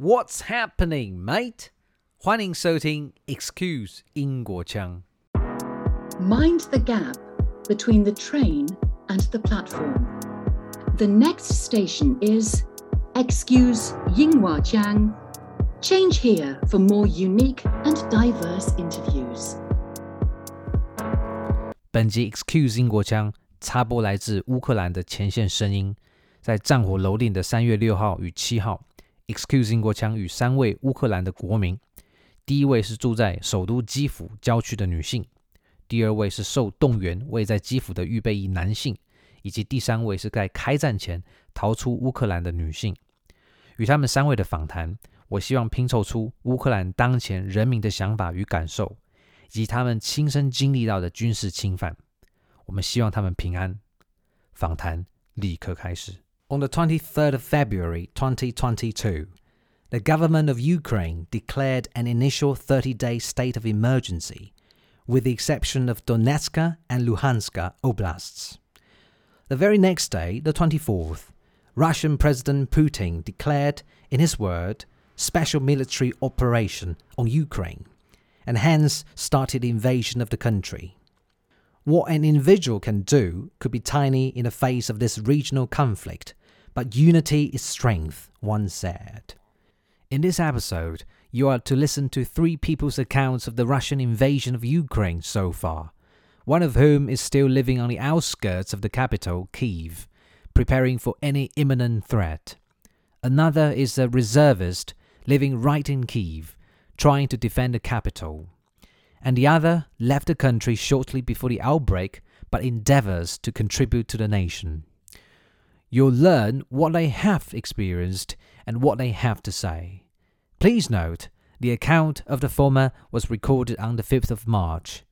What's happening, mate？欢迎收听 Excuse 英国腔。 Mind the gap between the train and the platform. The next station is Excuse Yinghua Jiang. Change here for more unique and diverse interviews. 本集 Excuse 英国腔插播来自乌克兰的前线声音，在战火蹂躏的三月六号与七号 ，Excuse 英国腔与三位乌克兰的国民。第一位是住在首都基辅郊区的女性，第二位是受动员位在基辅的预备役男性，以及第三位是在开战前逃出乌克兰的女性。与他们三位的访谈，我希望拼凑出乌克兰当前人民的想法与感受。以及他们亲身经历到的军事侵犯。我们希望他们平安。访谈立刻开始。On the 23rd of February 2022, the government of Ukraine declared an initial 30 day state of emergency, with the exception of Donetsk and Luhansk oblasts. The very next day, the 24th, Russian President Putin declared, in his word, special military operation on Ukraine and hence started the invasion of the country. What an individual can do could be tiny in the face of this regional conflict, but unity is strength, one said. In this episode, you are to listen to three people's accounts of the Russian invasion of Ukraine so far, one of whom is still living on the outskirts of the capital, Kiev, preparing for any imminent threat. Another is a reservist living right in Kiev trying to defend the capital, and the other left the country shortly before the outbreak but endeavors to contribute to the nation. You'll learn what they have experienced and what they have to say. Please note, the account of the former was recorded on the 5th of March,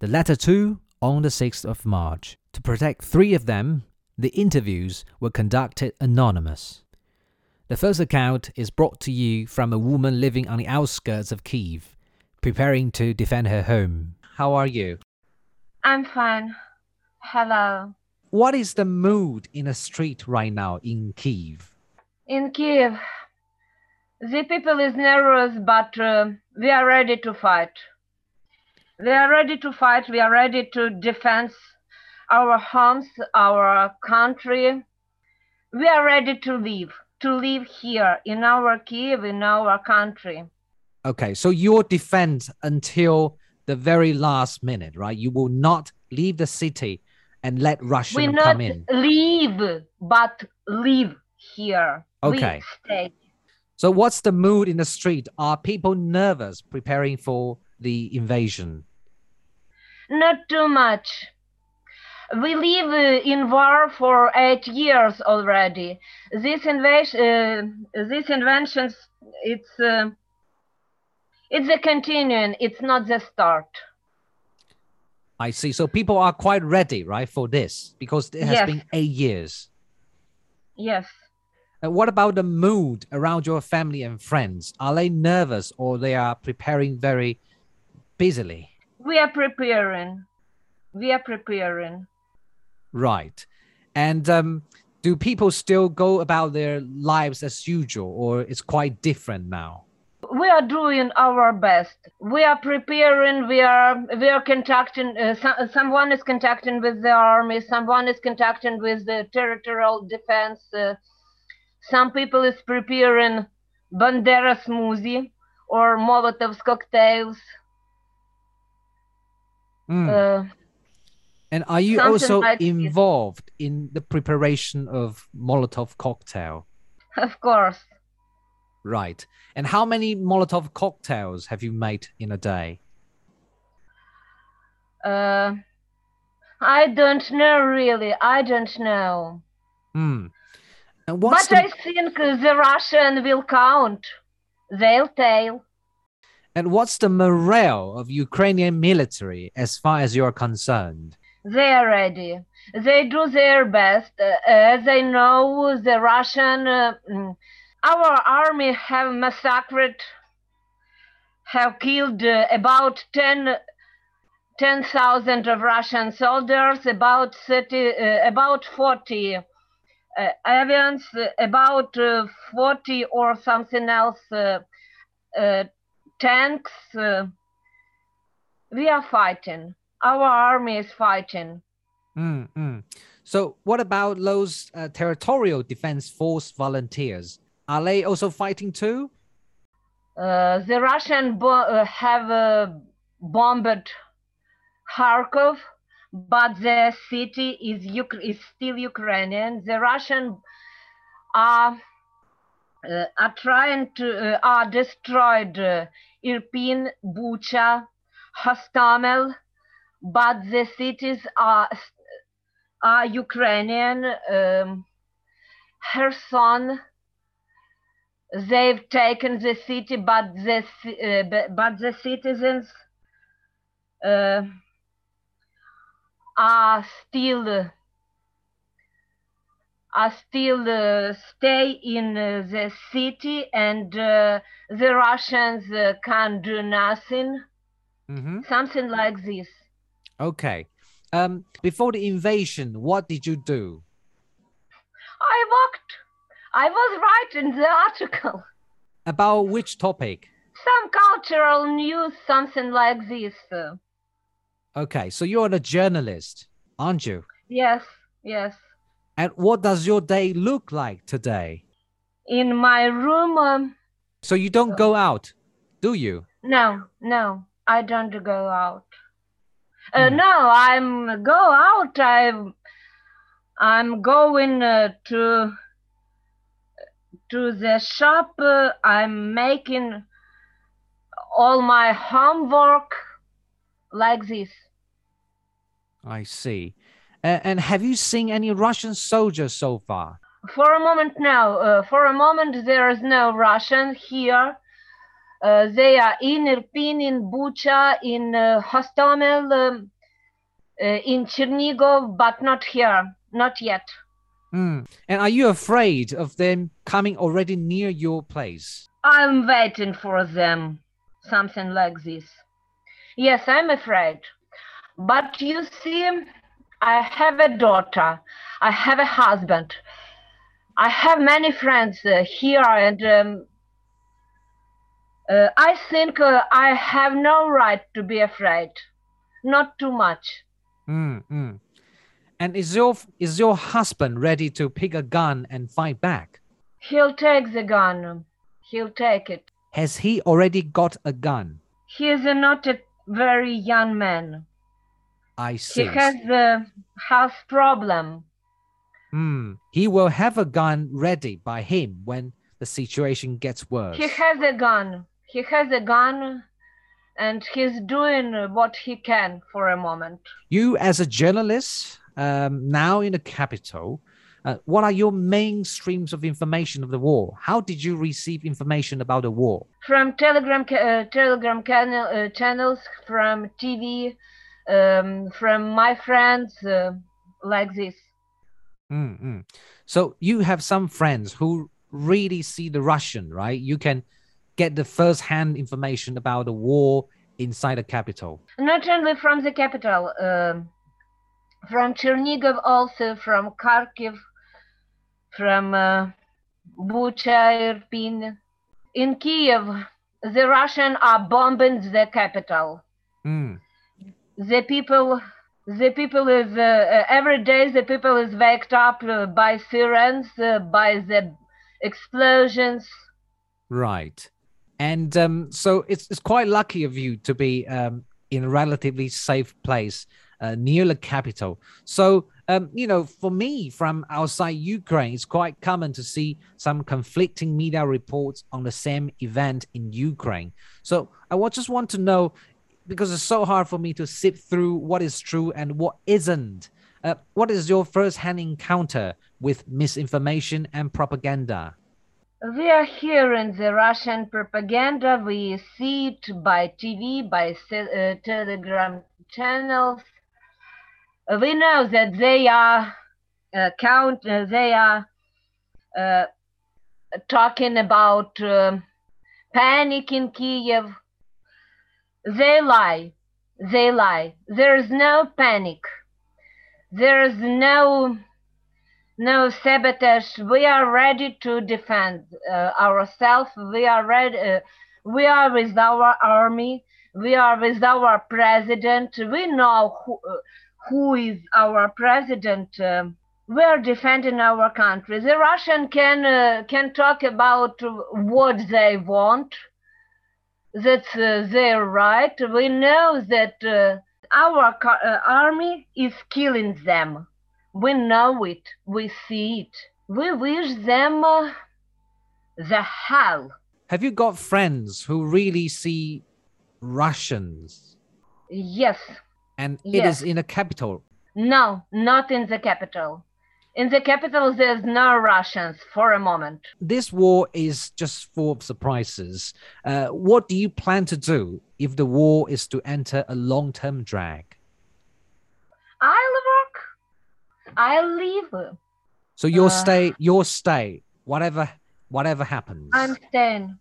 the latter two on the 6th of March. To protect three of them, the interviews were conducted anonymous. The first account is brought to you from a woman living on the outskirts of Kiev, preparing to defend her home. How are you? I'm fine. Hello. What is the mood in the street right now in Kiev? In Kiev, the people is nervous, but uh, we are ready to fight. We are ready to fight. We are ready to defend our homes, our country. We are ready to live, to live here in our Kiev, in our country. Okay, so your defense until the very last minute, right? You will not leave the city and let We Russians not come in. leave, but live here. Okay. We stay. So what's the mood in the street? Are people nervous preparing for the invasion? Not too much. We live uh, in war for eight years already. This invasion, uh, these inventions, it's uh, it's a continuing. It's not the start. I see. So people are quite ready, right, for this because it has Yes. been eight years. Yes. And what about the mood around your family and friends? Are they nervous or they are preparing very busily? We are preparing. We are preparing. Right. And um, do people still go about their lives as usual or it's quite different now? We are doing our best. We are preparing. We are we are contacting. Uh, some, someone is contacting with the army. Someone is contacting with the territorial defense. Uh, some people is preparing Bandera smoothie or Molotov's cocktails. Mm. Uh, and are you also like involved in the preparation of Molotov cocktail? of course, Right. And how many Molotov cocktails have you made in a day? uh, I don't know really. I don't know. Hmm. But the, I think the Russian will count. They'll tell. and what's the morale of Ukrainian military as far as you're concerned? They are ready. They do their best. Uh, as they know, the Russian, uh, mm, our army have massacred, have killed uh, about 10 10,000 of Russian soldiers, about 30, uh, about 40 uh, avians, about uh, 40 or something else uh, uh, tanks. Uh, we are fighting. Our army is fighting. Mm, mm. So, what about those territorial defense force volunteers? Are they also fighting too? Uh, the Russian uh, have uh, bombed Kharkov, but the city is, is still Ukrainian. The Russian are uh, are trying to uh, are destroyed uh, Irpin, Bucha, Hostomel, but the cities are are Ukrainian. Um, Kherson, they've taken the city, but the uh, but the citizens uh, are still are still uh, stay in uh, the city, and uh, the Russians uh, can't do nothing. Mm-hmm. Something like this. Okay. Um, before the invasion, what did you do? I walked. I was writing the article. About which topic? Some cultural news, something like this. Okay, so you're a journalist, aren't you? Yes, yes. And what does your day look like today? In my room, um, So you don't go out, do you? no, no, I don't go out. Uh, Hmm. No, I'm go out. I'm I'm going uh, to to the shop. Uh, I'm making all my homework like this. I see. A- and have you seen any Russian soldiers so far? For a moment now, uh, for a moment there is no Russian here. Uh, they are in Irpin, in Bucha, in uh, Hostomel, um, uh, in Chernigov, but not here, not yet. Hmm. And are you afraid of them coming already near your place? I'm waiting for them, something like this. Yes, I'm afraid. But you see, I have a daughter, I have a husband, I have many friends uh, here, and um, uh, I think uh, I have no right to be afraid. Not too much. Hmm. hmm. And is your is your husband ready to pick a gun and fight back? He'll take the gun. He'll take it. Has he already got a gun? He is not a very young man. I see. He has a health problem. Hmm. He will have a gun ready by him when the situation gets worse. He has a gun. He has a gun, and he's doing what he can for a moment. You, as a journalist, um, now in the capital, uh, what are your main streams of information of the war? How did you receive information about the war? From Telegram, uh, Telegram canal, uh, channels, from TV, um, from my friends, uh, like this. Mm-mm. So you have some friends who really see the Russian, right? You can get the first-hand information about the war inside the capital. Not only from the capital, um, from Chernigov, also from Kharkiv, from uh, Bucha, Irpin. In Kiev, the Russians are bombing the capital. Mm. The people, the people is uh, uh, every day. The people is waked up uh, by sirens, uh, by the explosions. Right. And um, so it's, it's quite lucky of you to be um, in a relatively safe place uh, near the capital. So, um, you know, for me from outside Ukraine, it's quite common to see some conflicting media reports on the same event in Ukraine. So I just want to know, because it's so hard for me to sift through what is true and what isn't. Uh, what is your first-hand encounter with misinformation and propaganda? We are hearing the Russian propaganda. We see it by TV, by uh, Telegram channels. We know that they are uh, count. Uh, they are uh, talking about um panic in Kiev. They lie. They lie. There is no panic. There is no no sabotage. We are ready to defend uh, ourselves. We are ready. Uh, we are with our army. We are with our president. We know who, who is our president. Um, we are defending our country. The Russian can uh, can talk about what they want. That's uh, their right. We know that uh, our army is killing them we know it, we see it. We wish them uh, the hell. Have you got friends who really see Russians? Yes. And it yes. is in the capital? No, not in the capital. In the capital, there's no Russians for a moment. This war is just full of surprises. Uh, what do you plan to do if the war is to enter a long term drag? I'll I'll leave. So you'll uh, stay. You'll stay. Whatever, whatever happens. I'm staying.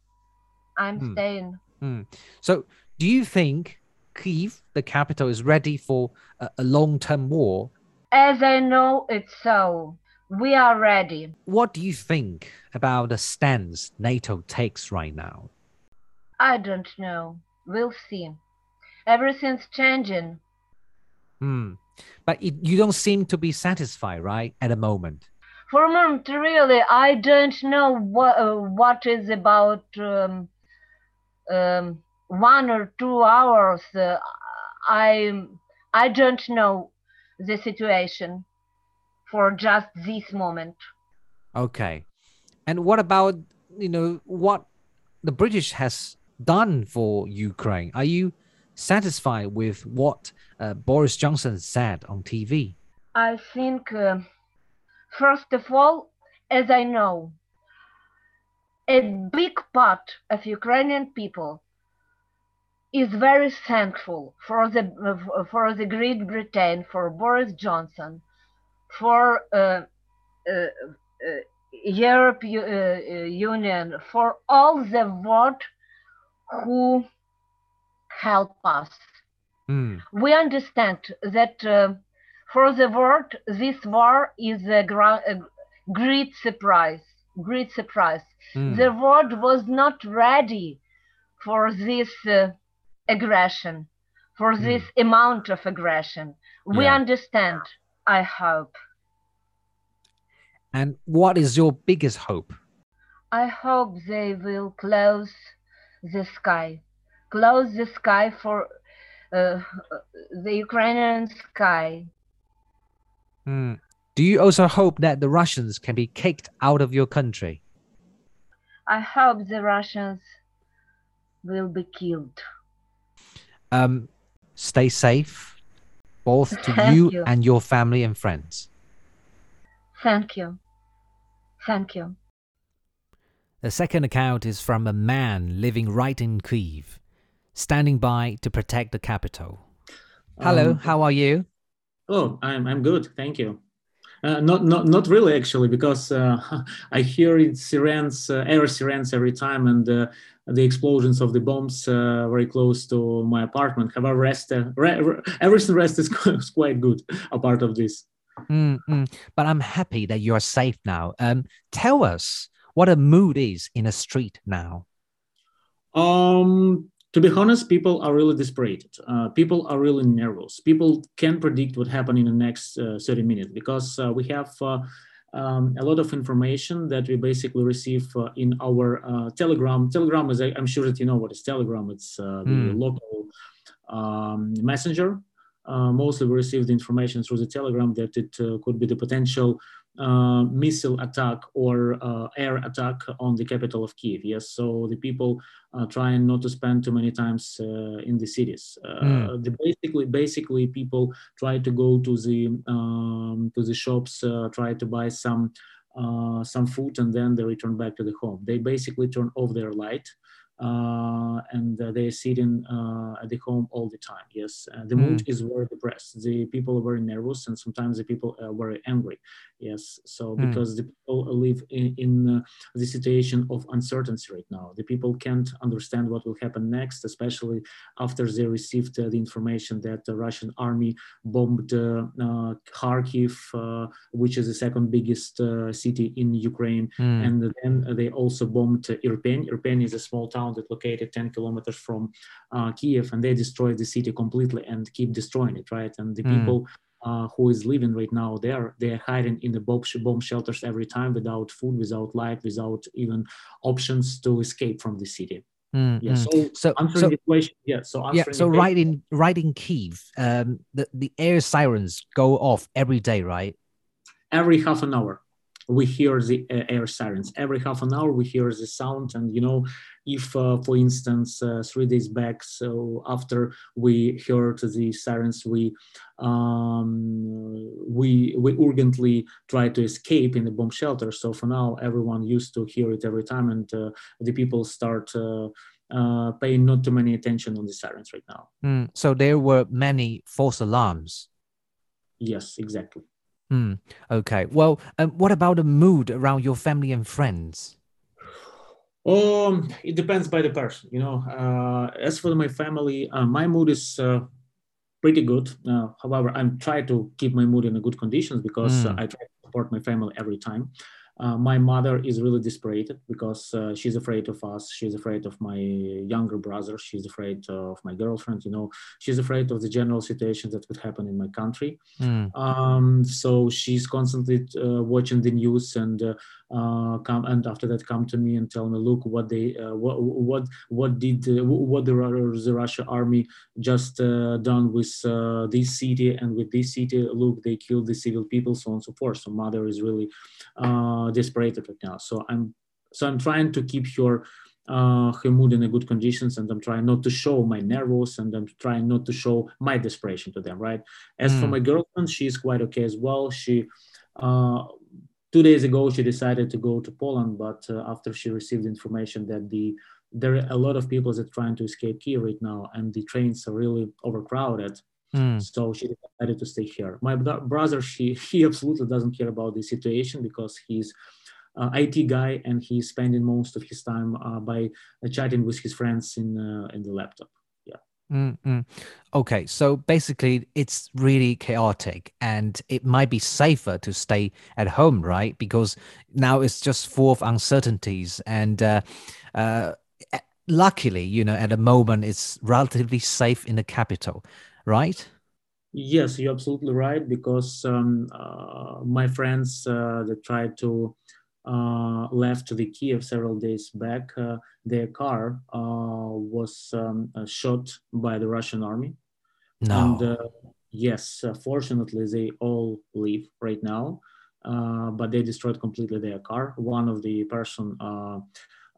I'm hmm. staying. Hmm. So, do you think Kiev, the capital, is ready for a, a long-term war? As I know it so. We are ready. What do you think about the stance NATO takes right now? I don't know. We'll see. Everything's changing. Hmm but it, you don't seem to be satisfied, right, at the moment. For a moment, really, I don't know what uh, what is about um, um, one or two hours. Uh, I I don't know the situation for just this moment. Okay, and what about you know what the British has done for Ukraine? Are you satisfied with what uh, Boris Johnson said on TV? I think, uh, first of all, as I know, a big part of Ukrainian people is very thankful for the uh, for the Great Britain, for Boris Johnson, for uh, uh, uh Europe Union, for all the world who help us. Mm. We understand that uh, for the world, this war is a, a great surprise. Great surprise. Mm. The world was not ready for this uh, aggression, for mm. this amount of aggression. We yeah. understand, I hope. And what is your biggest hope? I hope they will close the sky close the sky for uh, the Ukrainian sky. Mm. Do you also hope that the Russians can be kicked out of your country? I hope the Russians will be killed. Um, stay safe, both to you, you and your family and friends. Thank you. Thank you. The second account is from a man living right in Kiev standing by to protect the capital. Hello, um, how are you? Oh, I'm I'm good, thank you. Uh, not not not really actually, because uh, I hear it sirens, uh, air sirens every time, and uh, the explosions of the bombs uh, very close to my apartment. However, rest uh, re- re- everything rest is quite good. A part of this. Mm-hmm. But I'm happy that you are safe now. Um, tell us what a mood is in a street now. Um, to be honest, people are really desperate. Uh, people are really nervous. People can predict what happened in the next uh, 30 minutes because uh, we have uh, um, a lot of information that we basically receive uh, in our uh, Telegram. Telegram is, I'm sure that you know what is Telegram. It's the mm. local um, messenger. mostly we receive the information through the Telegram that it could be the potential uh, missile attack or uh, air attack on the capital of Kiev. Yes, so the people uh, trying not to spend too many times uh, in the cities. Mm. The basically, basically, people try to go to the um, to the shops, uh, try to buy some some food, and then they return back to the home. They basically turn off their light. Uh, and uh, they're sitting uh, at the home all the time. Yes, the mood mm. is very depressed. The people are very nervous, and sometimes the people are very angry. Yes, so mm. because the people live in, in the situation of uncertainty right now, the people can't understand what will happen next, especially after they received the information that the Russian army bombed Kharkiv, which is the second biggest city in Ukraine, mm. and then they also bombed Irpin. Irpin is a small town that located 10 kilometers from uh, Kiev, and they destroyed the city completely and keep destroying it, right? And the mm. people uh, who is living right now there, they're hiding in the bomb, bomb shelters every time without food, without light, without even options to escape from the city. Mm, yeah. So, so answering so, the question, yeah. So yeah. So right in right in Kiev, um, the the air sirens go off every day, right? Every half an hour we hear the uh, air sirens every half an hour we hear the sound and you know if uh, for instance uh, three days back so after we heard the sirens we um, we we urgently tried to escape in the bomb shelter. So for now everyone used to hear it every time and uh, the people start uh, uh, paying not too many attention on the sirens right now. Mm, so there were many false alarms. Yes exactly. Mm, okay. Well, um, what about the mood around your family and friends? Um, it depends by the person. You know, uh, as for my family, uh, my mood is uh, pretty good. Uh, however, I'm trying to keep my mood in a good conditions because mm. I try to support my family every time. Uh, my mother is really desperate because uh, she's afraid of us. She's afraid of my younger brother. She's afraid of my girlfriend. You know, she's afraid of the general situation that could happen in my country. Mm. Um, so she's constantly uh, watching the news and uh, uh, come and after that come to me and tell me, look, what they uh, what what what did what the, the Russia army just done with this city and with this city. Look, they killed the civil people, so on and so forth. So mother is really uh, desperate right now. So I'm so I'm trying to keep her uh, her mood in a good conditions, and I'm trying not to show my nervous, and I'm trying not to show my desperation to them. Right. As mm. for hmm. my girlfriend, she's quite okay as well. She. Uh, two days ago, she decided to go to Poland, but uh, after she received information that the there are a lot of people that are trying to escape Kiev right now, and the trains are really overcrowded. Mm. So she decided to stay here. My brother, she he absolutely doesn't care about the situation because he's uh, IT guy and he's spending most of his time uh, by uh, chatting with his friends in uh, in the laptop. Yeah. mm Okay, so basically, it's really chaotic, and it might be safer to stay at home, right? Because now it's just full of uncertainties, and uh, uh, luckily, you know, at the moment, it's relatively safe in the capital right? Yes, you're absolutely right. Because um, uh, my friends uh, that tried to uh, left to the Kiev several days back, uh, their car uh, was um, uh, shot by the Russian army. No. And, yes, fortunately, they all live right now. but they destroyed completely their car. One of the person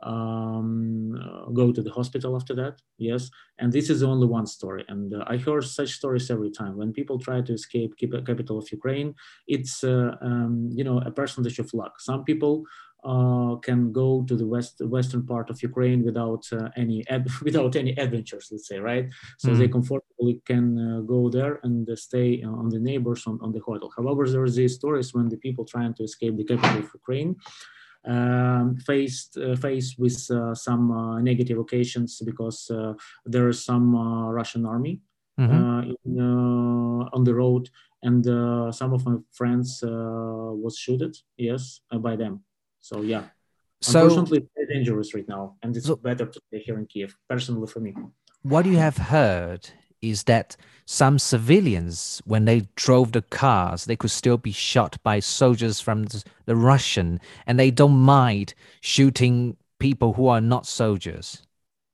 um, uh, go to the hospital after that. Yes, and this is only one story. And uh, I heard such stories every time when people try to escape capital of Ukraine. It's uh, um, you know a percentage of luck. Some people uh, can go to the west western part of Ukraine without uh, any ad- without any adventures, let's say, right? So mm. they comfortably can uh, go there and stay on the neighbors on, on the hotel. However, there are these stories when the people trying to escape the capital of Ukraine um, faced uh, faced with uh, some uh, negative occasions because there is some Russian army mm-hmm. in, on the road, and some of my friends was shooted. Yes, by them. So yeah. So, Unfortunately, it's very dangerous right now, and it's so, better to stay here in Kiev. Personally, for me. What you have heard is that some civilians, when they drove the cars, they could still be shot by soldiers from the Russian, and they don't mind shooting people who are not soldiers.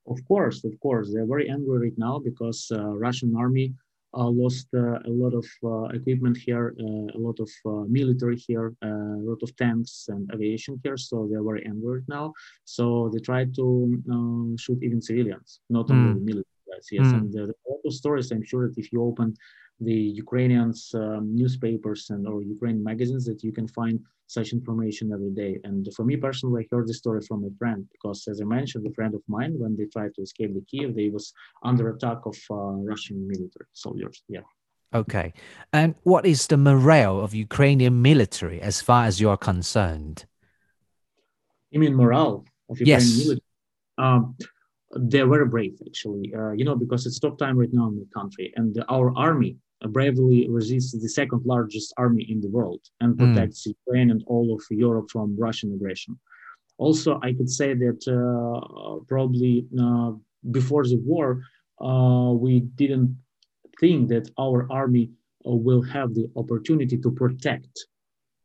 Of course, of course, they're very angry right now because uh, Russian army uh, lost uh, a lot of uh, equipment here, uh, a lot of uh, military here, a lot of tanks and aviation here. So they're very angry right now. So they try to shoot even civilians, not only mm. military guys. Yes, mm. and the, lot of stories. I'm sure that if you open the Ukrainians um, newspapers and or Ukrainian magazines that you can find such information every day. And for me personally, I heard the story from a friend because, as I mentioned, a friend of mine, when they tried to escape the Kiev, they was under attack of uh, Russian military soldiers. Yeah. Okay. And what is the morale of Ukrainian military as far as you're concerned? You mean morale of Ukrainian Yes. military? Um, they're very brave, actually. Uh, you know, because it's tough time right now in the country, and our army uh, bravely resists the second largest army in the world and Mm. protects Ukraine and all of Europe from Russian aggression. Also, I could say that uh, probably uh, before the war, uh, we didn't think that our army uh, will have the opportunity to protect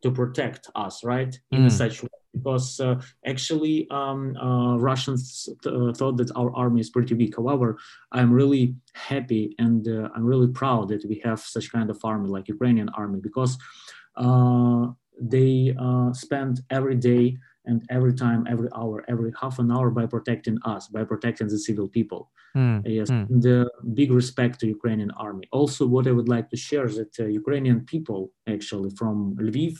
to protect us, right? In Mm. such way, because uh, actually um, uh, Russians th- uh, thought that our army is pretty weak. However, I'm really happy and uh, I'm really proud that we have such kind of army like Ukrainian army because uh, they uh, spend every day and every time, every hour, every half an hour by protecting us, by protecting the civil people. Hmm, Yes, Hmm. the big respect to Ukrainian army. Also, what I would like to share is that uh, Ukrainian people, actually from Lviv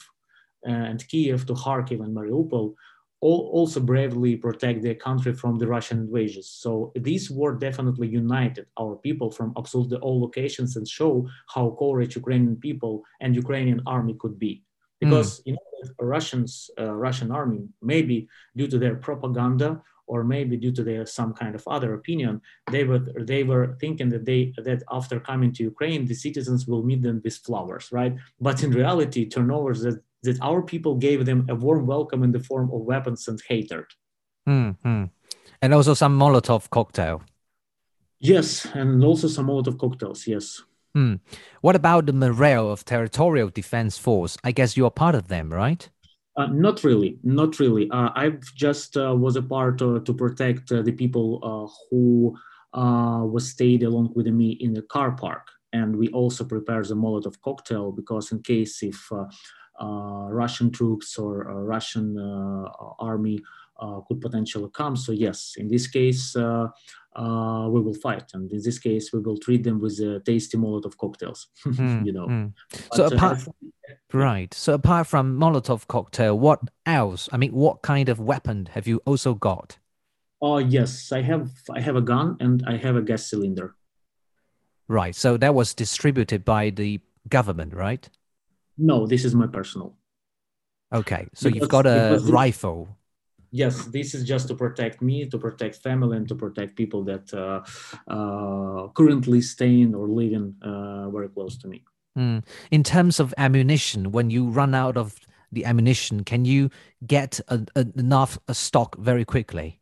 and Kiev to Kharkiv and Mariupol, all also bravely protect their country from the Russian invasions. So this war definitely united our people from absolutely all locations and show how courage Ukrainian people and Ukrainian army could be. Because you know, Russians, uh, Russian army, maybe due to their propaganda or maybe due to their some kind of other opinion, they were they were thinking that they that after coming to Ukraine, the citizens will meet them with flowers, right? But in reality, turnovers that that our people gave them a warm welcome in the form of weapons and hatred. hmm, hmm. And also some Molotov cocktail. Yes, and also some Molotov cocktails. Yes. Hmm. What about the morale of territorial defense force? I guess you're part of them, right? Uh, not really, not really. Uh, I've just uh, was a part uh, to protect uh, the people uh, who uh, was stayed along with me in the car park, and we also prepare the Molotov cocktail because in case if Russian troops or uh, Russian uh, army uh, could potentially come. So yes, in this case. Uh, uh, we will fight, and in this case, we will treat them with a tasty Molotov cocktails. Hmm, you know, hmm. So uh, apart, right. So apart from Molotov cocktail, what else? I mean, what kind of weapon have you also got? Oh yes, I have I have a gun and I have a gas cylinder. Right. So that was distributed by the government, right? No, this is my personal. Okay. So you've got a because rifle. Yes, this is just to protect me, to protect family, and to protect people that uh, uh, currently staying or living uh, very close to me. Hmm. In terms of ammunition, when you run out of the ammunition, can you get a, a, enough a stock very quickly?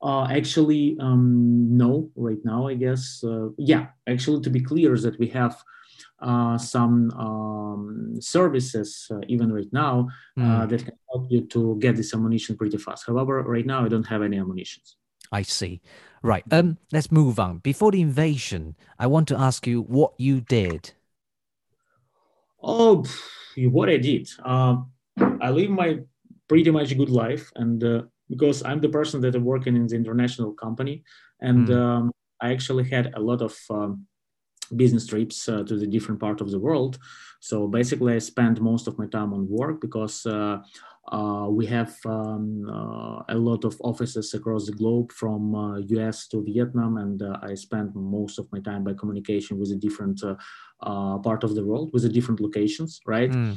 Uh, actually, um, no, right now, I guess. Uh, yeah, actually, to be clear, is that we have some um, services, uh, even right now, uh, Hmm. that can help you to get this ammunition pretty fast. However, right now, I don't have any ammunition. I see. Right. Um. Let's move on. Before the invasion, I want to ask you what you did. Oh, what I did. Uh, I live my pretty much good life, and uh, because I'm the person that I'm working in the international company, and Mm. um, I actually had a lot of um, business trips uh, to the different part of the world. So basically, I spend most of my time on work because uh, uh, we have um, uh, a lot of offices across the globe, from uh, US to Vietnam, and uh, I spend most of my time by communication with a different part of the world, with the different locations, right? Hmm.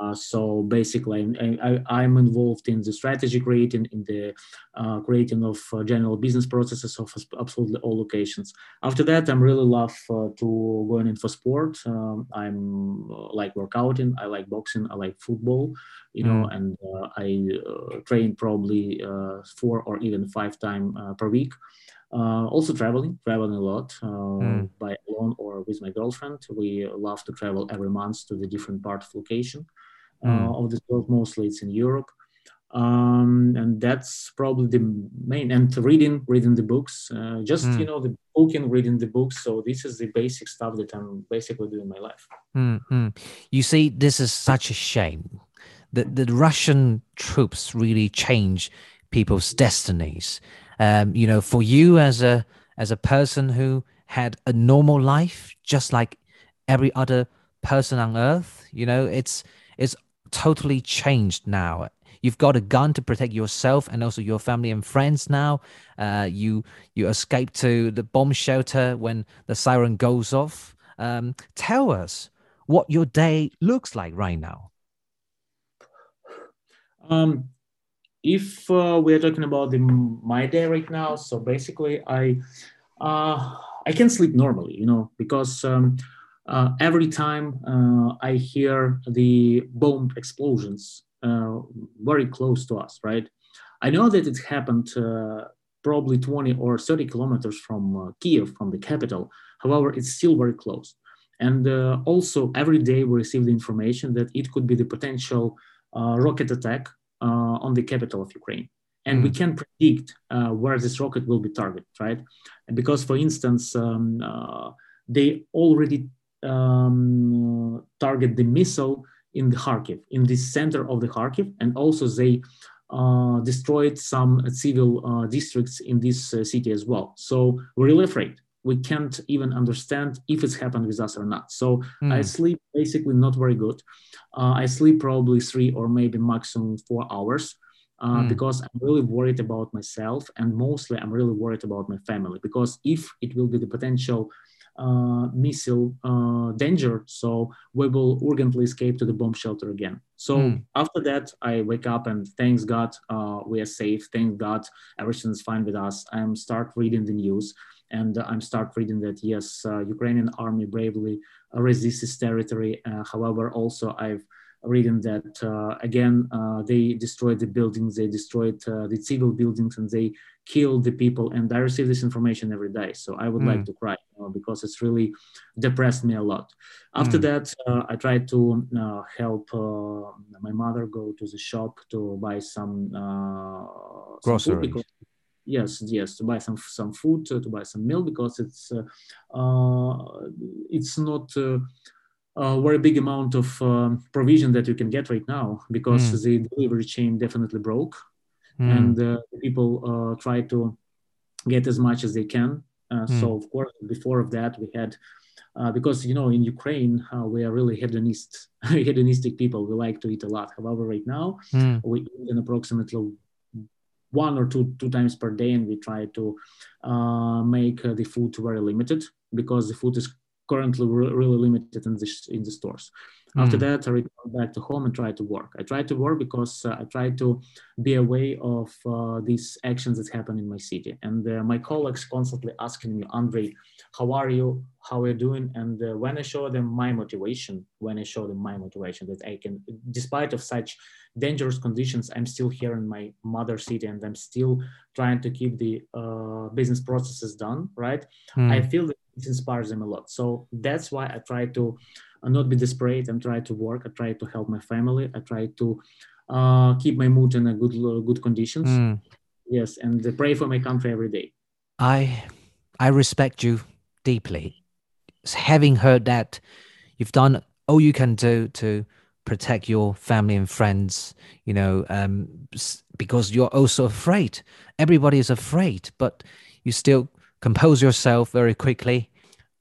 Uh, so basically, I, I, I'm involved in the strategy creating, in the uh, creating of uh, general business processes of absolutely all locations. After that, I'm really love uh, to going in for sport. Um, I'm uh, like workouting. I like boxing. I like football. You know, and uh, I uh, train probably uh, four or even five time uh, per week. Uh, also traveling, traveling a lot uh, Mm. by alone or with my girlfriend. We love to travel every month to the different part of location Mm. of the world. Mostly it's in Europe, um, and that's probably the main. And reading, reading the books, uh, just Mm. you know the booking, reading the books. So this is the basic stuff that I'm basically doing in my life. Hmm, hmm. You see, this is such a shame. that the Russian troops really change people's destinies. Um, you know, for you as a as a person who had a normal life, just like every other person on earth. You know, it's it's totally changed now. You've got a gun to protect yourself and also your family and friends now. Uh, you you escape to the bomb shelter when the siren goes off. Um, tell us what your day looks like right now. Um, if uh, we are talking about the, my day right now, so basically I uh, I can sleep normally, you know, because um, uh, every time uh, I hear the bomb explosions uh, very close to us, right? I know that it happened uh, probably 20 or 30 kilometers from Kiev, from the capital. However, it's still very close. And also, every day we receive the information that it could be the potential rocket attack on the capital of Ukraine and we can predict uh, where this rocket will be targeted, right? Because, for instance, um, uh, they already um, target the missile in the Kharkiv, in the center of the Kharkiv, and also they uh, destroyed some civil uh, districts in this uh, city as well. So we're really afraid. We can't even understand if it's happened with us or not. So mm. I sleep basically not very good. Uh, I sleep probably three or maybe maximum four hours. Uh, mm. because I'm really worried about myself and mostly I'm really worried about my family because if it will be the potential missile uh, danger. So we will urgently escape to the bomb shelter again. So mm. after that, I wake up and thanks God uh, we are safe. Thank God everything is fine with us. I'm start reading the news and I'm start reading that yes, uh, Ukrainian army bravely resists this territory. Uh, however, also I've reading that uh, again uh, they destroyed the buildings they destroyed uh, the civil buildings and they killed the people and i receive this information every day so i would mm. like to cry because it's really depressed me a lot after mm. that uh, i tried to uh, help uh, my mother go to the shop to buy some groceries some yes yes to buy some some food to, to buy some milk because it's it's not a very big amount of um, provision that you can get right now because mm. the delivery chain definitely broke mm. and uh, people uh, try to get as much as they can uh, mm. so of course before of that we had uh, because you know in ukraine uh, we are really hedonist hedonistic people we like to eat a lot however right now hmm. we eat in approximately one or two two times per day and we try to uh, make the food very limited because the food is currently re- really limited in the, in the stores. Mm. After that, I return back to home and tried to work. I tried to work because uh, I tried to be aware of uh, these actions that happen in my city. And uh, my colleagues constantly asking me, Andre, how are you? How are you doing? And uh, when I show them my motivation, when I show them my motivation that I can, despite of such dangerous conditions, I'm still here in my mother city and I'm still trying to keep the uh, business processes done, right? Mm. I feel that it inspires them a lot. So that's why I try to uh, not be desperate and try to work. I try to help my family. I try to uh, keep my mood in a good uh, good conditions. Mm. Yes, and pray for my country every day. I I respect you deeply. Having heard that, you've done all you can do to protect your family and friends. You know, um, because you're also afraid. Everybody is afraid, but you still compose yourself very quickly.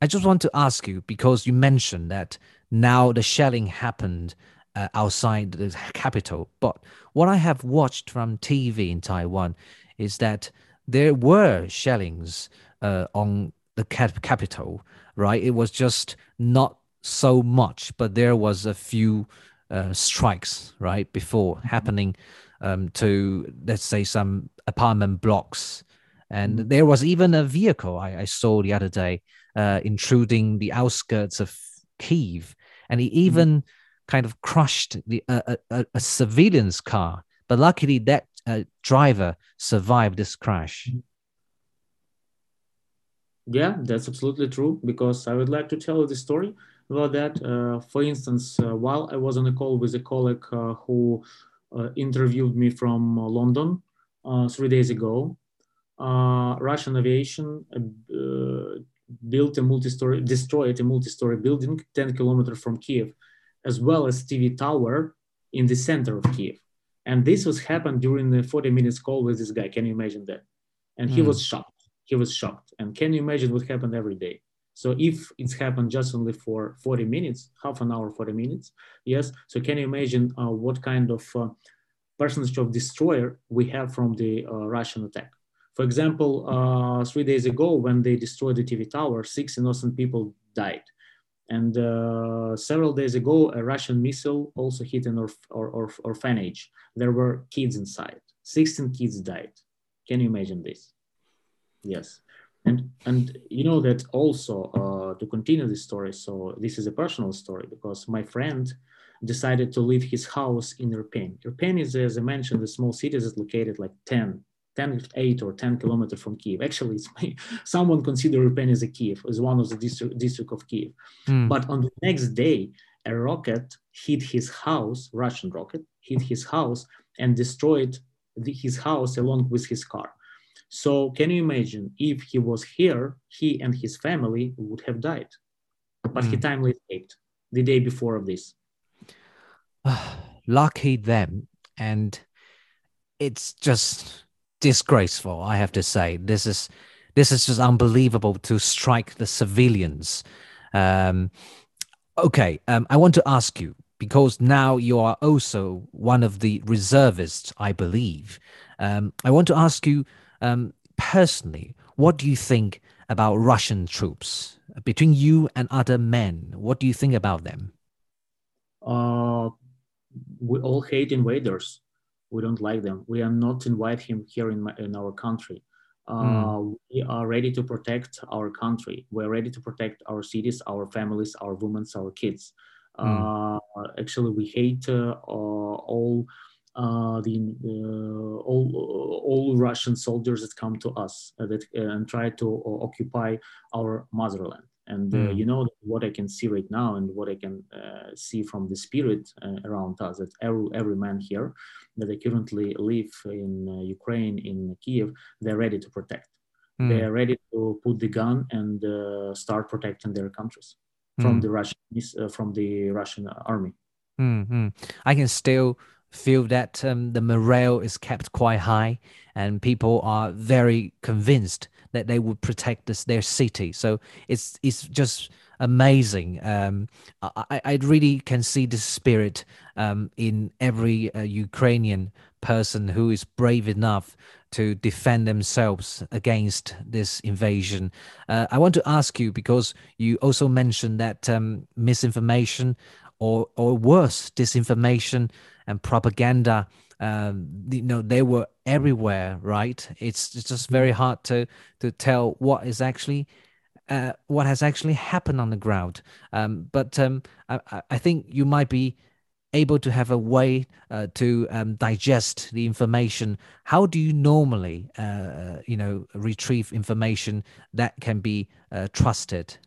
I just want to ask you because you mentioned that now the shelling happened uh, outside the capital, but what I have watched from TV in Taiwan is that there were shellings uh, on the cap- capital, right? It was just not so much, but there was a few uh, strikes, right, before happening um, to, let's say, some apartment blocks and mm. there was even a vehicle I, I saw the other day uh, intruding the outskirts of Kiev, and he mm. even mm. kind of crushed the uh, a, a, civilian's car. But luckily, that uh, driver survived this crash. Mm. Yeah, that's absolutely true. Because I would like to tell you the story about that. Uh, for instance, uh, while I was on a call with a colleague uh, who interviewed me from London three days ago, Russian aviation uh, built a multi-story, destroyed a multi-story building 10 kilometers from Kiev, as well as TV tower in the center of Kiev. And this was happened during the 40 minutes call with this guy. Can you imagine that? And he mm. was shocked. He was shocked. And can you imagine what happened every day? So if it's happened just only for 40 minutes, half an hour, 40 minutes, yes. So can you imagine uh, what kind of uh, percentage of destroyer we have from the uh, Russian attack? For example, uh, three days ago, when they destroyed the TV tower, six innocent people died. And uh, several days ago, a Russian missile also hit an orf- or, or, orphanage. There were kids inside. 16 kids died. Can you imagine this? Yes. And, and you know that also uh, to continue this story, so this is a personal story because my friend decided to leave his house in Irpin. Irpin is, as I mentioned, a small city that's located like 10, 10, 8 or 10 kilometers from Kiev. Actually, it's someone considered Irpin as a Kiev, as one of the district, district of Kiev. Mm. But on the next day, a rocket hit his house, Russian rocket, hit his house and destroyed the, his house along with his car. So can you imagine if he was here, he and his family would have died. But mm. he hmm. timely escaped the day before of this. Lucky them. And it's just disgraceful, I have to say. This is this is just unbelievable to strike the civilians. Um, okay, um, I want to ask you because now you are also one of the reservists, I believe. Um, I want to ask you um, personally, what do you think about Russian troops between you and other men? What do you think about them? Uh, we all hate invaders. We don't like them. We are not invite him here in, my, in our country. Uh, mm. We are ready to protect our country. We're ready to protect our cities, our families, our women, our kids. Mm. Uh, actually, we hate uh, all uh, the uh, all all Russian soldiers that come to us uh, that and try to occupy our motherland. And mm. you know what I can see right now, and what I can see from the spirit around us that every every man here that they currently live in Ukraine in Kiev, they're ready to protect. Mm. They are ready to put the gun and start protecting their countries from mm. the Russian from the Russian army. Mm-hmm. I can still feel that um, the morale is kept quite high and people are very convinced that they would protect this, their city. So it's it's just amazing. Um, I, I really can see the spirit um, in every uh, Ukrainian person who is brave enough to defend themselves against this invasion. Uh, I want to ask you because you also mentioned that um, misinformation or or worse, disinformation and propaganda um, you know they were everywhere right? It's, it's just very hard to to tell what is actually uh, what has actually happened on the ground. Um, but um, I, I, think you might be able to have a way uh, to um, digest the information. How do you normally uh, you know retrieve information that can be uh, trusted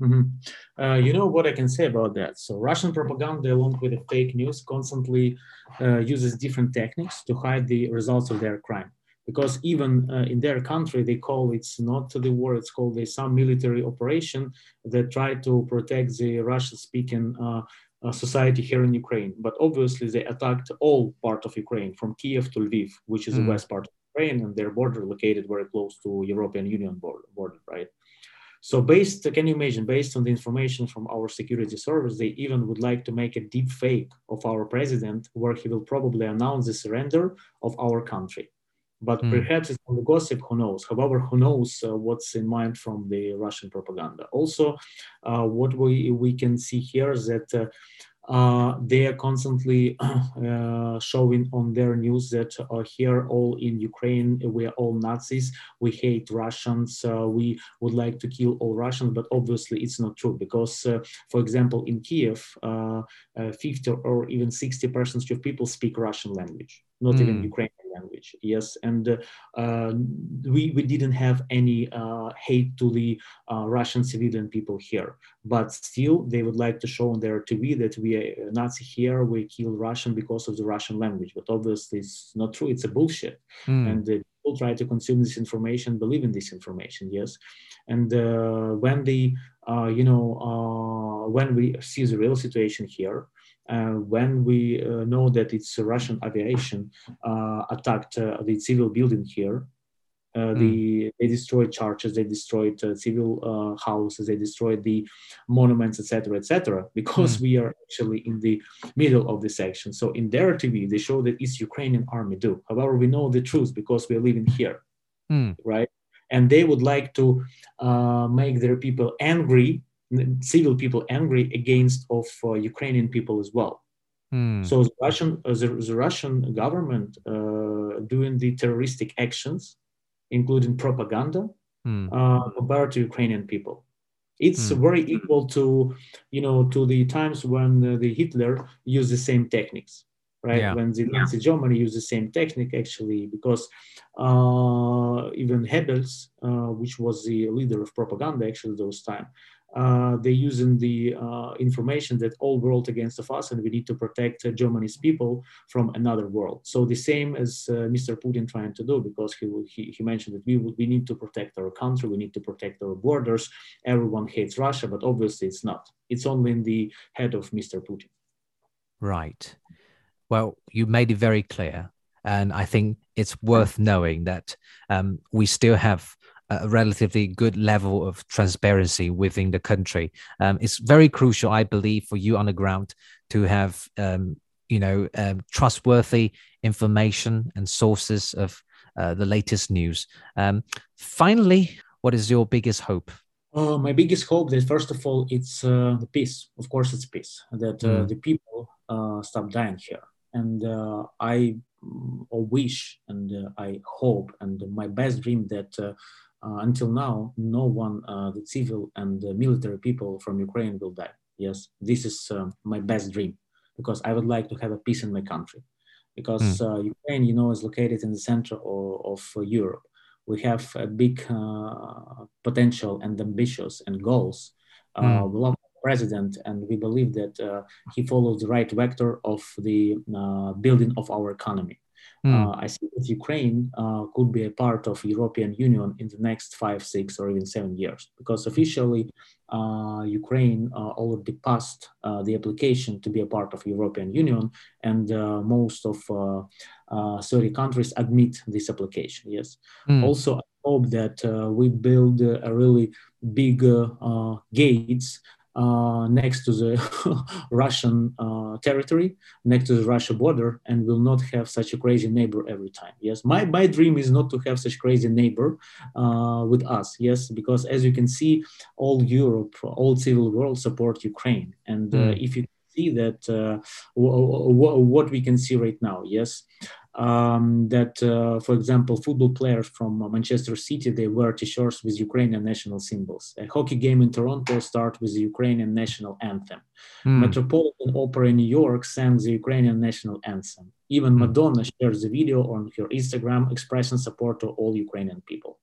Mm-hmm. Uh, you know what I can say about that? So Russian propaganda, along with the fake news, constantly uh, uses different techniques to hide the results of their crime. Because even uh, in their country, they call it's not the war; it's called a some military operation that try to protect the Russian-speaking uh, uh, society here in Ukraine. But obviously, they attacked all part of Ukraine, from Kiev to Lviv, which is mm. the west part of Ukraine, and their border located very close to European Union border, border right? So based, can you imagine, based on the information from our security service, they even would like to make a deep fake of our president where he will probably announce the surrender of our country. But mm. perhaps it's on the gossip, who knows? However, who knows uh, what's in mind from the Russian propaganda. Also, uh, what we, we can see here is that uh, they are constantly uh, showing on their news that uh, here all in Ukraine we are all Nazis, we hate Russians, uh, we would like to kill all Russians, but obviously it's not true because, uh, for example, in Kiev, uh, 50 or even 60 percent of people speak Russian language, not mm. even hmm. Ukrainian language. Yes, and we we didn't have any hate to the Russian civilian people here, but still they would like to show on their TV that we are Nazi here, we kill Russian because of the Russian language. But obviously it's not true. It's a bullshit. Mm. And uh, people try to consume this information, believe in this information. Yes. And uh, when the, uh, you know, uh, when we see the real situation here, uh, when we uh, know that it's Russian aviation attacked the civil building here, Uh, the, they destroyed churches, they destroyed uh, civil uh, houses, they destroyed the monuments, etc., etc. because we are actually in the middle of the section. So in their TV, they show that it's Ukrainian army do. However, we know the truth because we're living here, Mm. right? And they would like to uh, make their people angry, civil people angry against of uh, Ukrainian people as well. Mm. So the Russian, uh, the, the Russian government uh, doing the terroristic actions, including propaganda, Mm. uh, compared to Ukrainian people. It's Mm. very equal to, you know, to the times when uh, the Hitler used the same techniques, right? Yeah. When the Nazi Germany used the same technique, actually, because uh, even Goebbels, uh, which was the leader of propaganda, actually those time, uh, they using the uh, information that all world against of us, and we need to protect uh, Germany's people from another world. So the same as uh, Mr. Putin trying to do, because he, he he mentioned that we we need to protect our country, we need to protect our borders. Everyone hates Russia, but obviously it's not. It's only in the head of Mr. Putin. Right. Well, you made it very clear. And I think it's worth knowing that um, we still have a relatively good level of transparency within the country. Um, it's very crucial, I believe, for you on the ground to have, um, you know, um, trustworthy information and sources of uh, the latest news. Um, finally, what is your biggest hope? Uh, my biggest hope that first of all it's uh, the peace. Of course, it's peace. That uh, Mm. the people uh, stop dying here, and uh, I wish and uh, I hope and my best dream that uh, until now no one, uh, the civil and uh, military people from Ukraine will die. Yes, this is um, my best dream because I would like to have a peace in my country. Because uh, Ukraine, you know, is located in the center of, of uh, Europe we have a big uh, potential and ambitious and goals. Uh, Mm. We love the president, and we believe that uh, he follows the right vector of the uh, building of our economy. Mm. Uh, I see that Ukraine uh, could be a part of European Union in the next five, six, or even seven years, because officially uh, Ukraine uh, already passed uh, the application to be a part of European Union, and uh, most of uh, uh, 30 countries admit this application. Yes. Mm. Also, I hope that uh, we build a really big gates uh, next to the Russian uh, territory, next to the Russia border, and will not have such a crazy neighbor every time. Yes, my my dream is not to have such crazy neighbor uh, with us. Yes, because as you can see, all Europe, all civil world support Ukraine, and uh, Mm. if you see that uh, what we can see right now, yes, um, that, uh, for example, football players from uh, Manchester City they wear T-shirts with Ukrainian national symbols. A hockey game in Toronto start with the Ukrainian national anthem. Mm. Metropolitan Opera in New York sang the Ukrainian national anthem. Even Madonna shared the video on her Instagram expressing support to all Ukrainian people.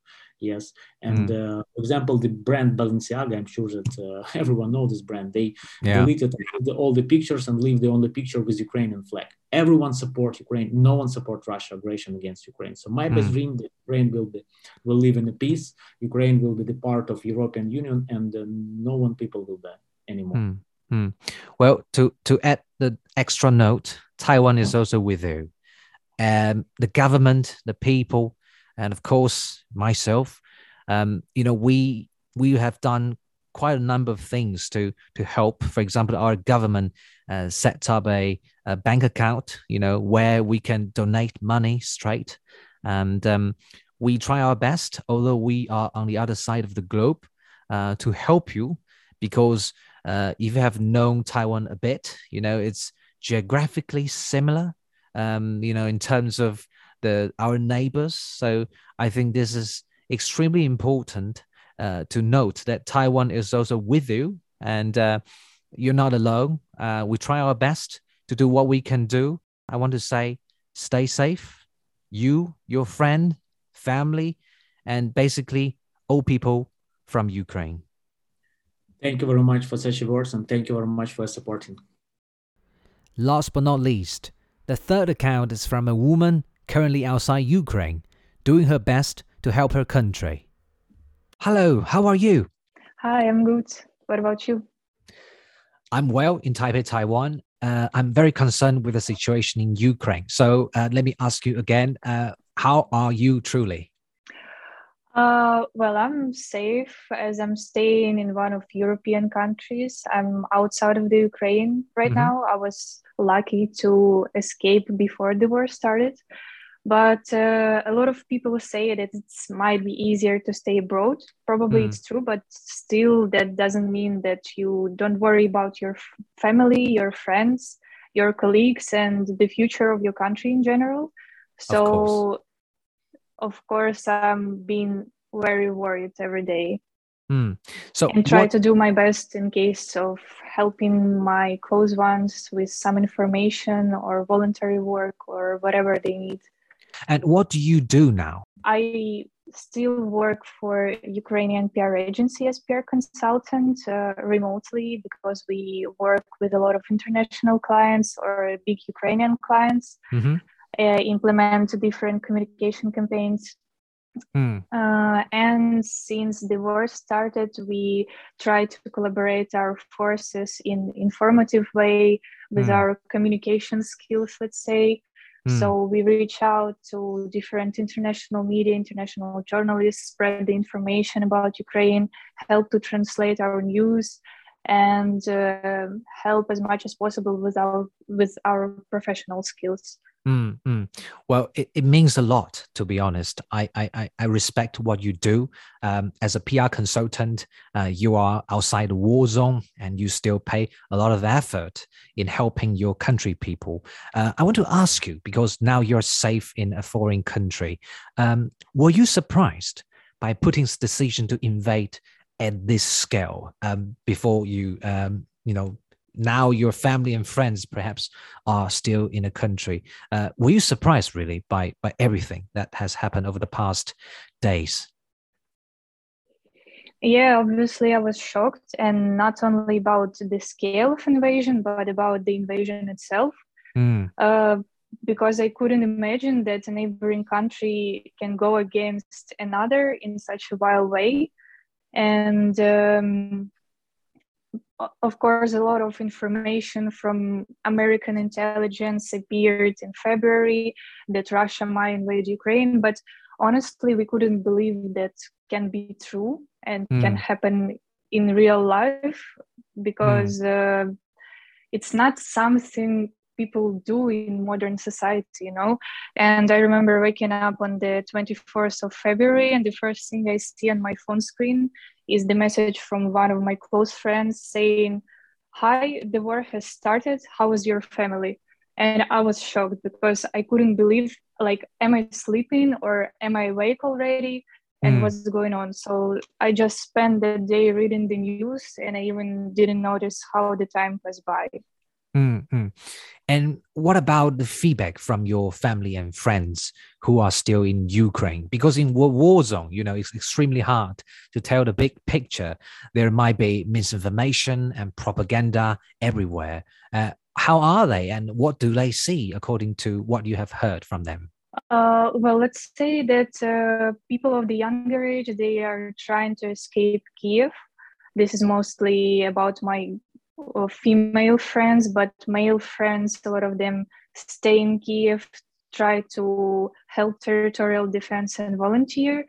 Yes, and uh, for example, the brand Balenciaga, I'm sure that uh, everyone knows this brand. They Yeah. deleted the, all the pictures and leave the only picture with Ukrainian flag. Everyone support Ukraine. No one support Russia aggression against Ukraine. So my best Mm. dream that Ukraine will be will live in a peace. Ukraine will be the part of European Union, and uh, no one people will die anymore. Hmm, hmm. Well, to to add the extra note, Taiwan is also with you. Um, the government, the people, and of course myself. Um, you know, we we have done quite a number of things to to help. For example, our government uh, set up a, a bank account, you know, where we can donate money straight, and um, we try our best, although we are on the other side of the globe, uh, to help you because uh, if you have known Taiwan a bit, you know it's geographically similar. Um, you know, in terms of the our neighbors. So I think this is extremely important uh, to note that Taiwan is also with you, and uh, you're not alone. Uh, we try our best to do what we can do. I want to say, stay safe. You, your friend, family, and basically all people from Ukraine. Thank you very much for such words, and thank you very much for supporting. Last but not least, the third account is from a woman currently outside Ukraine, doing her best to help her country. Hello, how are you? Hi, I'm good. What about you? I'm well in Taipei, Taiwan. Uh, I'm very concerned with the situation in Ukraine. So uh, let me ask you again uh, how are you truly? Uh, well, I'm safe as I'm staying in one of European countries. I'm outside of the Ukraine right mm-hmm. now. I was lucky to escape before the war started, but uh, a lot of people say that it might be easier to stay abroad. Probably mm. it's true, but still, that doesn't mean that you don't worry about your f- family, your friends, your colleagues, and the future of your country in general. So of course i'm being very worried every day mm. so and try what... to do my best in case of helping my close ones with some information or voluntary work or whatever they need. And what do you do now? I still work for ukrainian pr agency as pr consultant uh, remotely because we work with a lot of international clients or big ukrainian clients. Mm-hmm uh, implement different communication campaigns. Mm. Uh, and since the war started, we try to collaborate our forces in informative way with mm. our communication skills, let's say. Mm. So we reach out to different international media, international journalists, spread the information about Ukraine, help to translate our news, and uh, help as much as possible with our with our professional skills. Mm, mm. Well, it, it means a lot, to be honest. I, I, I respect what you do. Um, as a PR consultant, uh, you are outside the war zone and you still pay a lot of effort in helping your country people. Uh, I want to ask you, because now you're safe in a foreign country, um, were you surprised by Putin's decision to invade at this scale um, before you, um, you know, now your family and friends perhaps are still in a country. Uh, were you surprised really by by everything that has happened over the past days? Yeah, obviously I was shocked, and not only about the scale of invasion, but about the invasion itself. Mm. Uh, because I couldn't imagine that a neighboring country can go against another in such a wild way. And um, of course, a lot of information from American intelligence appeared in February that Russia might invade Ukraine, but honestly, we couldn't believe that can be true and mm. can happen in real life because mm. uh, it's not something people do in modern society you know and i remember waking up on the 24th of february and the first thing i see on my phone screen is the message from one of my close friends saying, Hi, the war has started. How is your family? And I was shocked because I couldn't believe, like, am I sleeping or am I awake already? And mm. what's going on? So I just spent the day reading the news and I even didn't notice how the time passed by. Mm-hmm. And what about the feedback from your family and friends who are still in Ukraine? Because in war, zone, you know, it's extremely hard to tell the big picture. There might be misinformation and propaganda everywhere. Uh, how are they, and what do they see according to what you have heard from them? Uh, well, let's say that uh, people of the younger age they are trying to escape Kiev. This is mostly about my female friends, but male friends, a lot of them stay in Kiev, try to help territorial defense and volunteer.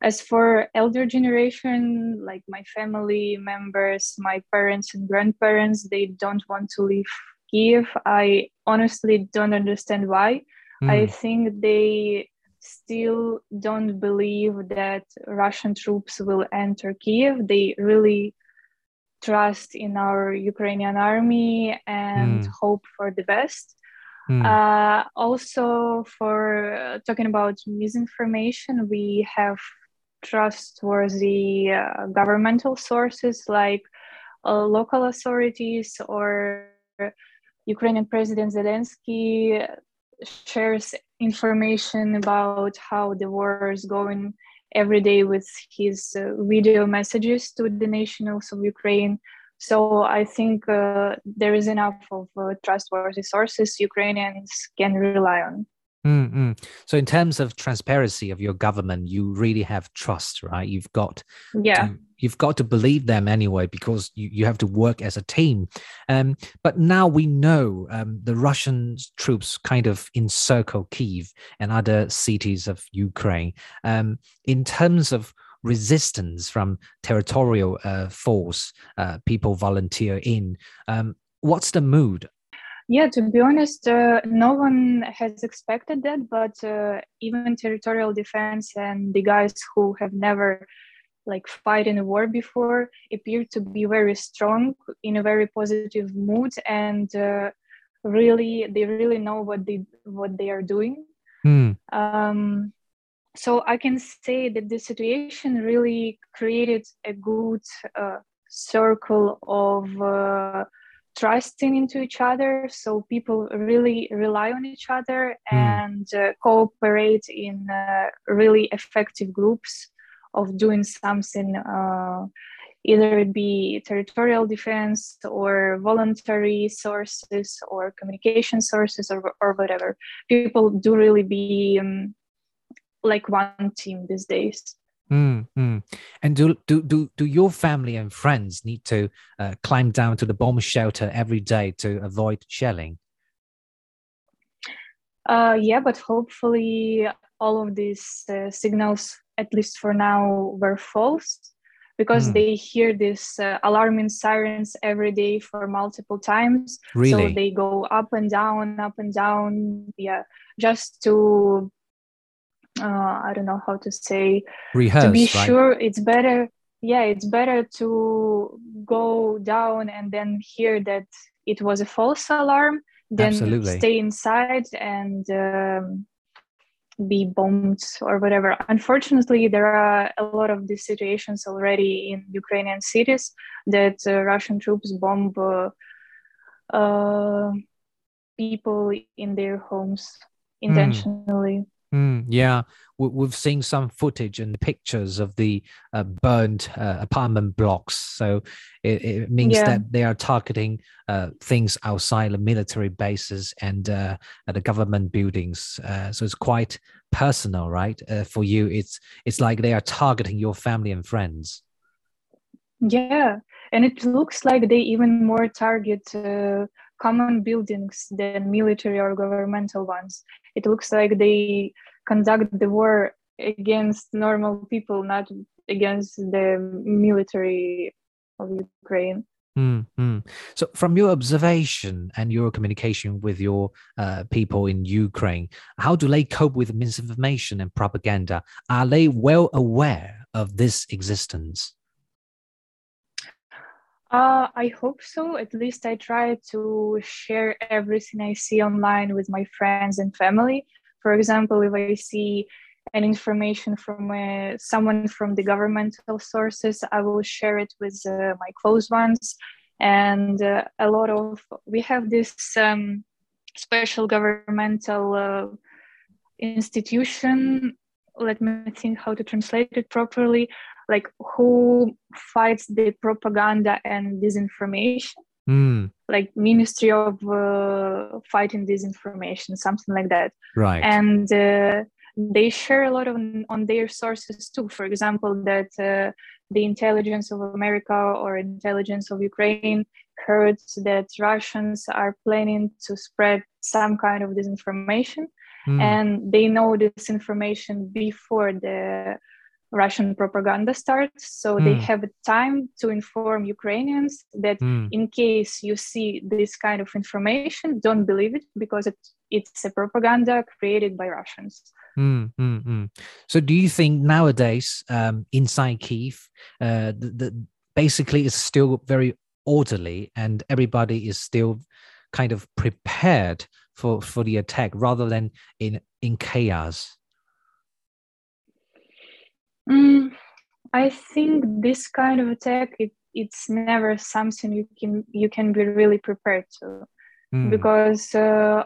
As for elder generation, like my family members, my parents and grandparents, they don't want to leave Kiev. I honestly don't understand why. Mm. I think they still don't believe that Russian troops will enter Kiev. They really trust in our Ukrainian army and mm. hope for the best. Mm. Uh, also, for uh, talking about misinformation, we have trustworthy uh, governmental sources like uh, local authorities or Ukrainian President Zelensky shares information about how the war is going every day with his uh, video messages to the nationals of Ukraine. So I think uh, there is enough of uh, trustworthy sources Ukrainians can rely on. Mm-hmm. So, in terms of transparency of your government, you really have trust, right? You've got yeah. To, you've got to believe them anyway because you, you have to work as a team. Um, but now we know um, the Russian troops kind of encircle Kiev and other cities of Ukraine. Um, in terms of resistance from territorial uh, force, uh, people volunteer in. Um, what's the mood yeah, to be honest, uh, no one has expected that, but uh, even territorial defense and the guys who have never like fight in a war before appear to be very strong in a very positive mood and uh, really they really know what they what they are doing. Mm. Um, so I can say that the situation really created a good uh, circle of uh, trusting into each other so people really rely on each other mm. and uh, cooperate in uh, really effective groups of doing something uh, either it be territorial defense or voluntary sources or communication sources or, or whatever people do really be um, like one team these days Mm, mm. And do, do do do your family and friends need to uh, climb down to the bomb shelter every day to avoid shelling? Uh, yeah, but hopefully all of these uh, signals, at least for now, were false because mm. they hear these uh, alarming sirens every day for multiple times. Really? So they go up and down, up and down. Yeah, just to uh, I don't know how to say Rehearse, to be right? sure it's better yeah it's better to go down and then hear that it was a false alarm than Absolutely. stay inside and um, be bombed or whatever unfortunately there are a lot of these situations already in ukrainian cities that uh, russian troops bomb uh, uh, people in their homes hmm. intentionally mm. Mm, yeah, we, have seen some footage and pictures of the uh, burned uh, apartment blocks. So it, it means yeah. that they are targeting uh, things outside the military bases and uh, the government buildings. Uh, so it's quite personal, right? Uh, for you, it's it's like they are targeting your family and friends. Yeah, and it looks like they even more target common buildings than military or governmental ones. It looks like they conduct the war against normal people, not against the military of Ukraine. Mm-hmm. So, from your observation and your communication with your uh, people in Ukraine, how do they cope with misinformation and propaganda? Are they well aware of this existence? Uh, I hope so. At least I try to share everything I see online with my friends and family. For example, if I see an information from uh, someone from the governmental sources, I will share it with uh, my close ones. And uh, a lot of, we have this um, special governmental uh, institution. Let me think how to translate it properly like who fights the propaganda and disinformation? Mm. like ministry of uh, fighting disinformation something like that. Right. And uh, they share a lot of, on their sources too. For example that uh, the intelligence of america or intelligence of ukraine heard that russians are planning to spread some kind of disinformation. Mm. and they know this information before the Russian propaganda starts. So mm. they hmm. have time to inform Ukrainians that mm. in case you see this kind of information, don't believe it because it, it's a propaganda created by Russians. Mm, so do you think nowadays um, inside Kiev, uh, the, the, basically it's still very orderly and everybody is still kind of prepared for, for the attack rather than in, in chaos? Mm, I think this kind of attack it, it's never something you can you can be really prepared to mm. because uh,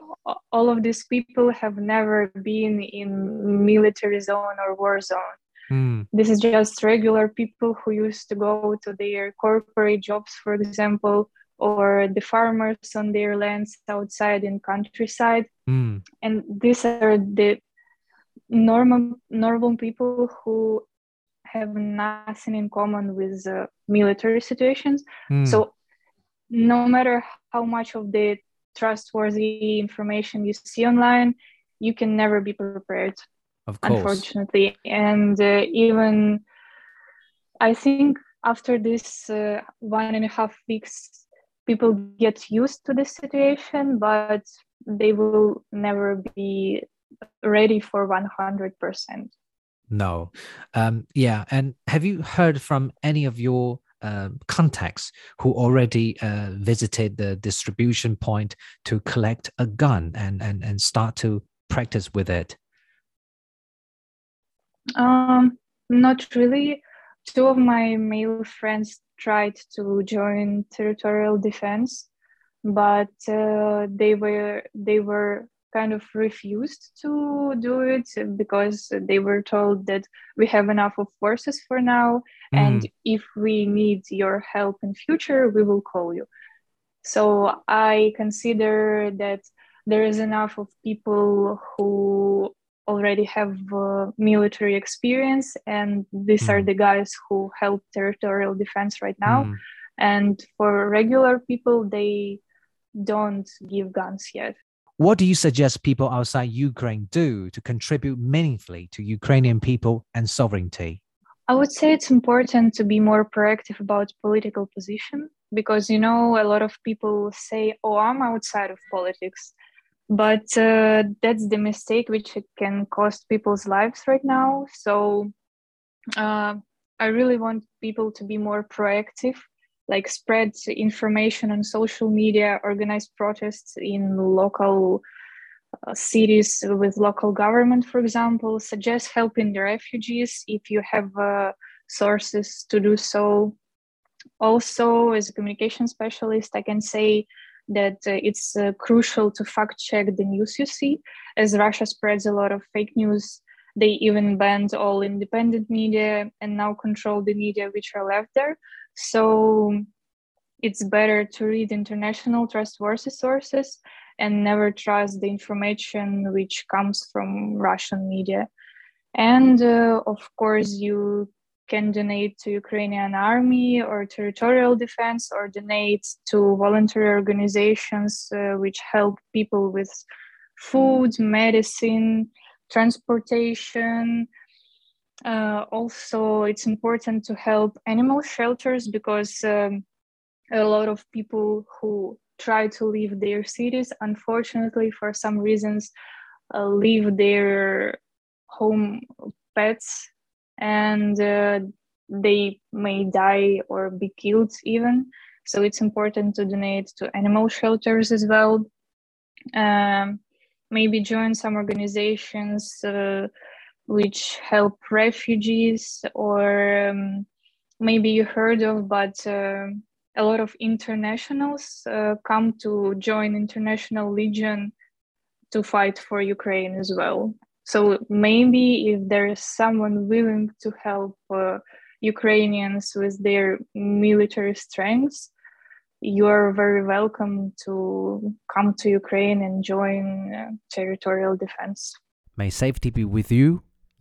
all of these people have never been in military zone or war zone. Mm. This is just regular people who used to go to their corporate jobs, for example, or the farmers on their lands outside in countryside. Mm. And these are the normal normal people who have nothing in common with uh, military situations. Mm. So no matter how much of the trustworthy information you see online, you can never be prepared. Of course. Unfortunately. And uh, even I think after this uh, one and a half weeks, people get used to this situation, but they will never be ready for 100%. No. Um, yeah. And have you heard from any of your uh, contacts who already uh, visited the distribution point to collect a gun and, and, and start to practice with it? Um, not really. Two of my male friends tried to join territorial defense, but uh, they were they were kind of refused to do it because they were told that we have enough of forces for now mm. and if we need your help in future we will call you so i consider that there is enough of people who already have uh, military experience and these mm. are the guys who help territorial defense right now mm. and for regular people they don't give guns yet what do you suggest people outside ukraine do to contribute meaningfully to ukrainian people and sovereignty? I would say it's important to be more proactive about political position because you know a lot of people say oh i'm outside of politics. But uh, that's the mistake which can cost people's lives right now. So uh, i really want people to be more proactive like spread information on social media organize protests in local uh, cities with local government for example suggest helping the refugees if you have uh, sources to do so also as a communication specialist i can say that uh, it's uh, crucial to fact check the news you see, as Russia spreads a lot of fake news. They even banned all independent media and now control the media which are left there. So it's better to read international trustworthy sources and never trust the information which comes from Russian media. And uh, of course, you can donate to Ukrainian army or territorial defense or donate to voluntary organizations uh, which help people with food, medicine, transportation. Uh, also, it's important to help animal shelters because um, a lot of people who try to leave their cities, unfortunately, for some reasons, uh, leave their home pets and uh, they may die or be killed even. So it's important to donate to animal shelters as well. Um, maybe join some organizations uh, which help refugees, or um, maybe you heard of, but uh, a lot of internationals uh, come to join International Legion to fight for Ukraine as well. So maybe if there is someone willing to help uh, Ukrainians with their military strengths, you are very welcome to come to Ukraine and join uh, territorial defense. May safety be with you,